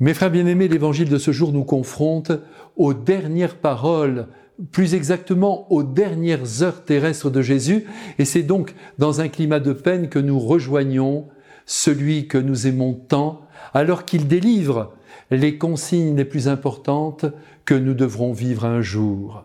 Mes frères bien-aimés, l'évangile de ce jour nous confronte aux dernières paroles, plus exactement aux dernières heures terrestres de Jésus, et c'est donc dans un climat de peine que nous rejoignons celui que nous aimons tant, alors qu'il délivre les consignes les plus importantes que nous devrons vivre un jour.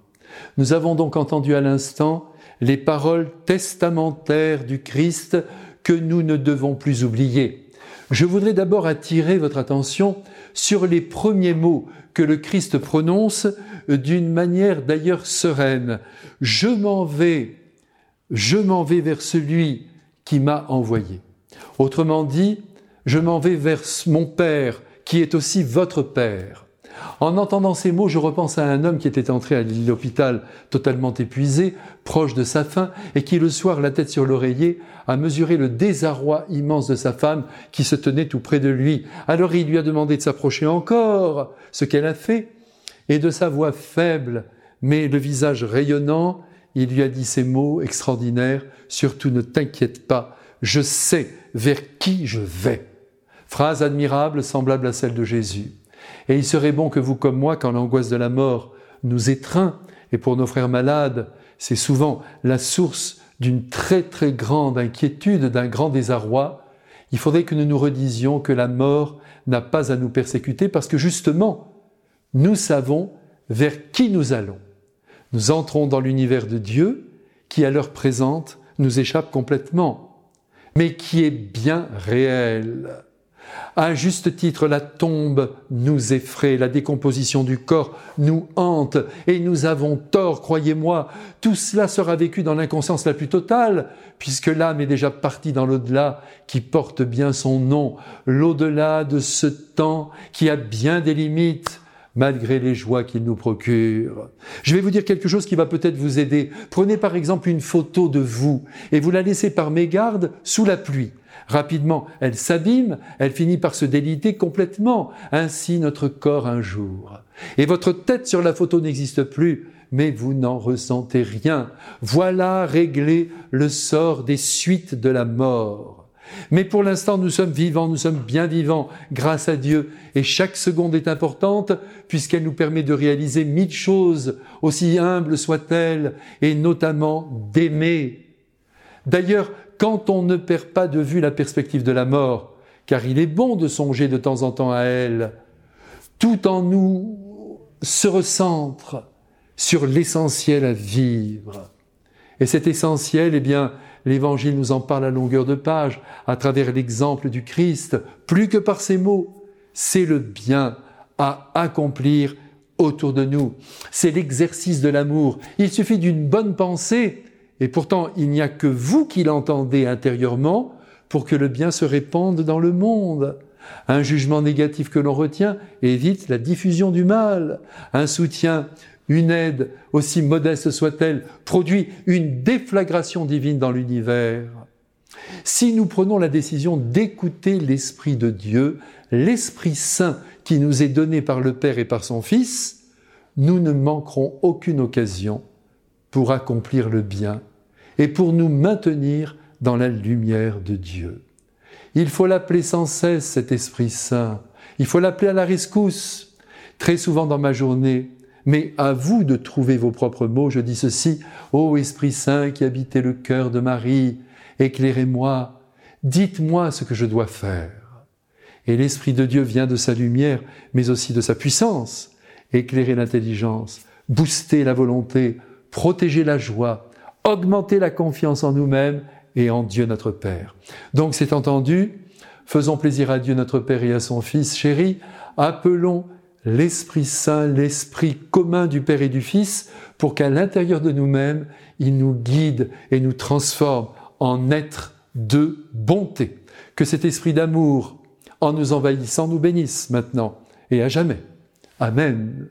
Nous avons donc entendu à l'instant les paroles testamentaires du Christ que nous ne devons plus oublier. Je voudrais d'abord attirer votre attention sur les premiers mots que le Christ prononce d'une manière d'ailleurs sereine. Je m'en vais, je m'en vais vers celui qui m'a envoyé. Autrement dit, je m'en vais vers mon Père qui est aussi votre Père. En entendant ces mots, je repense à un homme qui était entré à l'hôpital totalement épuisé, proche de sa fin, et qui le soir, la tête sur l'oreiller, a mesuré le désarroi immense de sa femme qui se tenait tout près de lui. Alors il lui a demandé de s'approcher encore, ce qu'elle a fait, et de sa voix faible, mais le visage rayonnant, il lui a dit ces mots extraordinaires, surtout ne t'inquiète pas, je sais vers qui je vais. Phrase admirable, semblable à celle de Jésus. Et il serait bon que vous comme moi, quand l'angoisse de la mort nous étreint, et pour nos frères malades, c'est souvent la source d'une très très grande inquiétude, d'un grand désarroi, il faudrait que nous nous redisions que la mort n'a pas à nous persécuter parce que justement, nous savons vers qui nous allons. Nous entrons dans l'univers de Dieu qui à l'heure présente nous échappe complètement, mais qui est bien réel. À juste titre, la tombe nous effraie, la décomposition du corps nous hante, et nous avons tort, croyez-moi. Tout cela sera vécu dans l'inconscience la plus totale, puisque l'âme est déjà partie dans l'au-delà, qui porte bien son nom, l'au-delà de ce temps qui a bien des limites malgré les joies qu'il nous procure. Je vais vous dire quelque chose qui va peut-être vous aider. Prenez par exemple une photo de vous et vous la laissez par mégarde sous la pluie. Rapidement, elle s'abîme, elle finit par se déliter complètement. Ainsi notre corps un jour. Et votre tête sur la photo n'existe plus, mais vous n'en ressentez rien. Voilà réglé le sort des suites de la mort. Mais pour l'instant, nous sommes vivants, nous sommes bien vivants, grâce à Dieu, et chaque seconde est importante, puisqu'elle nous permet de réaliser mille choses, aussi humbles soient-elles, et notamment d'aimer. D'ailleurs, quand on ne perd pas de vue la perspective de la mort, car il est bon de songer de temps en temps à elle, tout en nous se recentre sur l'essentiel à vivre. Et cet essentiel, eh bien, l'Évangile nous en parle à longueur de page, à travers l'exemple du Christ, plus que par ses mots, c'est le bien à accomplir autour de nous. C'est l'exercice de l'amour. Il suffit d'une bonne pensée et pourtant, il n'y a que vous qui l'entendez intérieurement pour que le bien se répande dans le monde. Un jugement négatif que l'on retient évite la diffusion du mal. Un soutien, une aide, aussi modeste soit-elle, produit une déflagration divine dans l'univers. Si nous prenons la décision d'écouter l'Esprit de Dieu, l'Esprit Saint qui nous est donné par le Père et par son Fils, nous ne manquerons aucune occasion pour accomplir le bien et pour nous maintenir dans la lumière de Dieu. Il faut l'appeler sans cesse cet Esprit Saint. Il faut l'appeler à la rescousse. Très souvent dans ma journée, mais à vous de trouver vos propres mots, je dis ceci, Ô Esprit Saint qui habitez le cœur de Marie, éclairez-moi, dites-moi ce que je dois faire. Et l'Esprit de Dieu vient de sa lumière, mais aussi de sa puissance, éclairer l'intelligence, booster la volonté, protéger la joie, augmenter la confiance en nous-mêmes et en Dieu notre Père. Donc c'est entendu, faisons plaisir à Dieu notre Père et à son Fils chéri, appelons l'Esprit Saint, l'Esprit commun du Père et du Fils, pour qu'à l'intérieur de nous-mêmes, il nous guide et nous transforme en êtres de bonté. Que cet esprit d'amour, en nous envahissant, nous bénisse maintenant et à jamais. Amen.